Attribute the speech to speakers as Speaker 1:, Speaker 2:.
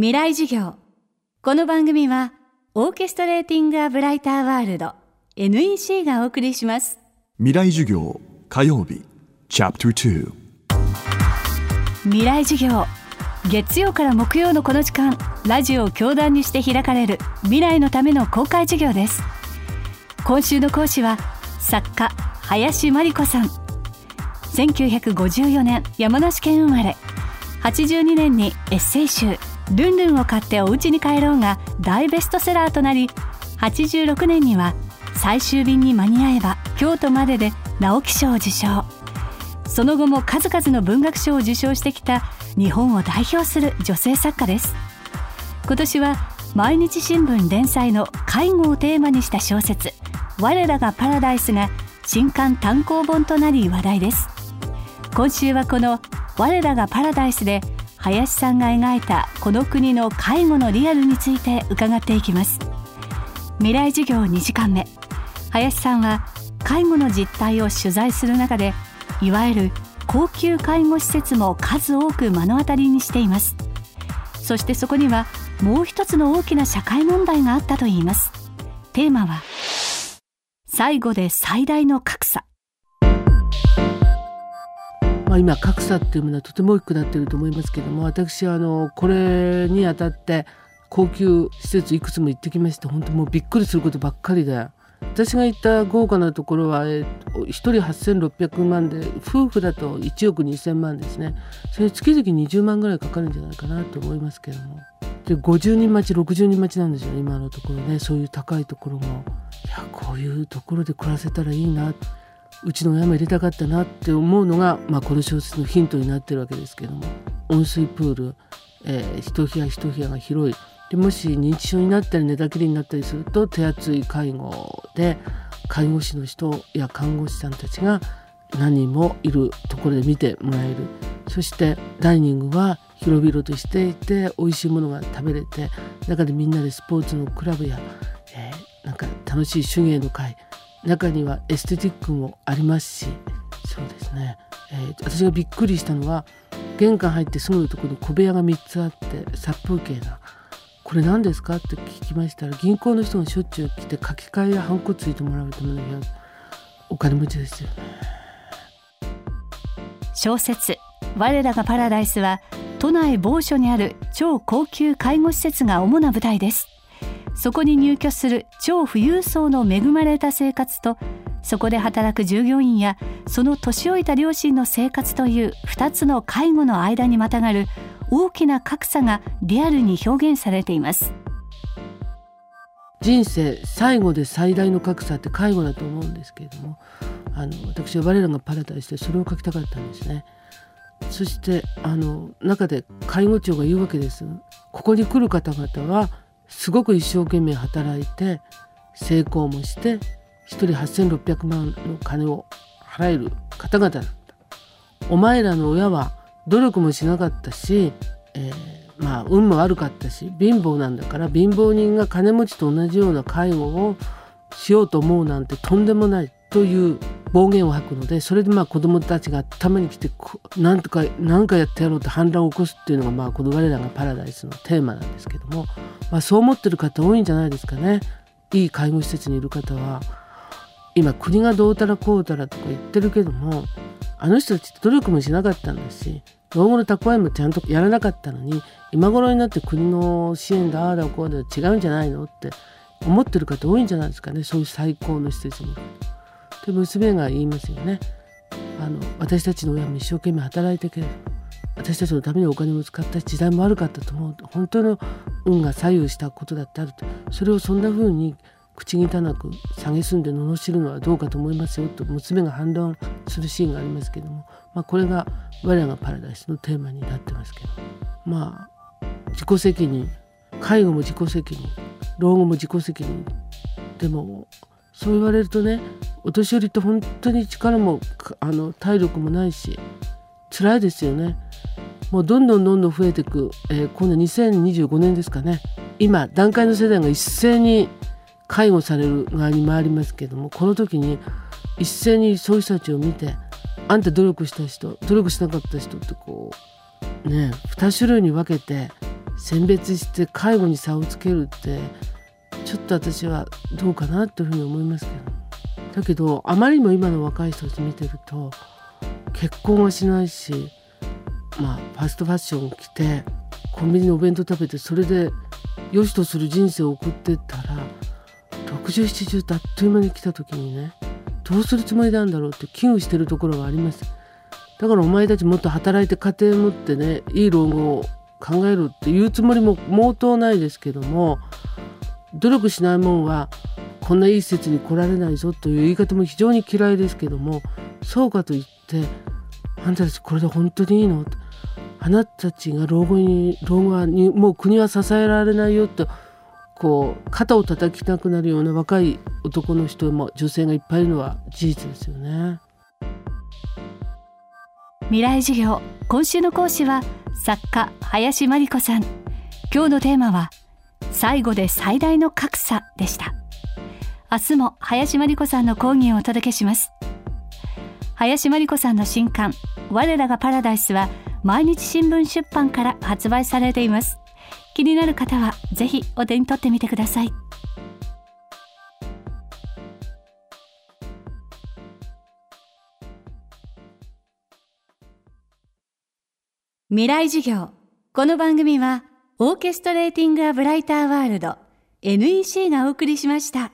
Speaker 1: 未来授業。この番組はオーケストレーティング・ア・ブライター・ワールド NEC がお送りします。
Speaker 2: 未来授業火曜日チャプター
Speaker 1: 未来授業。月曜から木曜のこの時間ラジオを教壇にして開かれる未来のための公開授業です。今週の講師は作家林真理子さん。1954年山梨県生まれ。82年にエッセイ集「ルンルンを買ってお家に帰ろう」が大ベストセラーとなり86年には最終便に間に合えば京都までで直木賞を受賞。その後も数々の文学賞を受賞してきた日本を代表する女性作家です。今年は毎日新聞連載の介護をテーマにした小説「我らがパラダイス」が新刊単行本となり話題です。今週はこの「我らがパラダイス」で林さんが描いたこの国の介護のリアルについて伺っていきます。未来授業2時間目。林さんは介護の実態を取材する中でいわゆる高級介護施設も数多く目の当たりにしています。そしてそこにはもう一つの大きな社会問題があったといいます。テーマは最後で最大の格差。
Speaker 3: あ、今格差っていうものはとても大きくなっていると思いますけども私はあのこれにあたって高級施設いくつも行ってきまして本当もうびっくりすることばっかりで。私が行った豪華なところは、1人8600万で夫婦だと1億2000万ですね。それ月々20万ぐらいかかるんじゃないかなと思いますけども。で50人待ち60人待ちなんですよ今のところね。そういう高いところも。いやこういうところで暮らせたらいいな。うちの親も入れたかったなって思うのが、まあ、この小説のヒントになってるわけですけども。温水プール、えー、一部屋一部屋が広い。でもし認知症になったり寝たきりになったりすると手厚い介護で介護士の人や看護師さんたちが何人もいるところで見てもらえる。そしてダイニングは広々としていて美味しいものが食べれて中でみんなでスポーツのクラブや、えー、なんか楽しい手芸の会中にはエステティックもありますしそうですね、えー、私がびっくりしたのは玄関入ってすぐのところに小部屋が3つあって殺風景な。これ何ですかって聞きましたら銀行の人がしょっちゅう来て書き換えやハンコついてもらうための部屋。お金持ちですよね。
Speaker 1: 小説我らがパラダイスは都内某所にある超高級介護施設が主な舞台です。そこに入居する超富裕層の恵まれた生活とそこで働く従業員やその年老いた両親の生活という2つの介護の間にまたがる大きな格差がリアルに表現されています。
Speaker 3: 人生最後で最大の格差って介護だと思うんですけれどもあの私は我らがパラダイスでそれを書きたかったんですね。そしてあの中で介護庁が言うわけです。ここに来る方々はすごく一生懸命働いて成功もして1人8600万の金を払える方々だったお前らの親は努力もしなかったし、えー、まあ運も悪かったし貧乏なんだから貧乏人が金持ちと同じような介護をしようと思うなんてとんでもないという暴言を吐くのでそれでまあ子どもたちが頭に来てなんとか何かやってやろうと反乱を起こすっていうのがまあこの我らがパラダイスのテーマなんですけども、まあ、そう思ってる方多いんじゃないですかねいい介護施設にいる方は今国がどうたらこうたらとか言ってるけどもあの人たちって努力もしなかったんだし老後の蓄えもちゃんとやらなかったのに今頃になって国の支援だああだこうだ違うんじゃないのって思ってる方多いんじゃないですかねそういう最高の施設に。で娘が言いますよね。あの私たちの親も一生懸命働いてけれど私たちのためにお金も使った時代も悪かったと思う本当の運が左右したことだってあると。それをそんな風に口汚く蔑んで罵るのはどうかと思いますよと娘が反論するシーンがありますけども、まあ、これが我らがパラダイスのテーマになってますけど。まあ自己責任介護も自己責任老後も自己責任でもそう言われるとねお年寄りって本当に力もあの体力もないし辛いですよね。もうどんどんどんどん増えていく、えー、今度2025年ですかね。今段階の世代が一斉に介護される側に回りますけどもこの時に一斉にそういう人たちを見てあんた努力した人努力しなかった人ってこうね2種類に分けて選別して介護に差をつけるってちょっと私はどうかなというふうに思いますけどだけどあまりにも今の若い人たち見てると結婚はしないしまあファストファッションを着てコンビニのお弁当食べてそれで良しとする人生を送ってったら6070ってあっという間に来た時にねどうするつもりなんだろうって危惧してるところがあります。だからお前たちもっと働いて家庭持ってねいい老後を考えるっていうつもりも毛頭ないですけども努力しないもんはこんないい施設に来られないぞという言い方も非常に嫌いですけどもそうかといってあんたたちこれで本当にいいの？あなたたちが老後に老後にもう国は支えられないよとこう肩を叩きたくなるような若い男の人も女性がいっぱいいるのは事実ですよね。
Speaker 1: 未来授業今週の講師は作家林真理子さん。今日のテーマは最後で最大の格差でした。明日も林真理子さんの講義をお届けします。林真理子さんの新刊我らがパラダイスは毎日新聞出版から発売されています。気になる方はぜひお手に取ってみてください。未来授業。この番組はオーケストレーティング・ア・ブライター・ワールド NEC がお送りしました。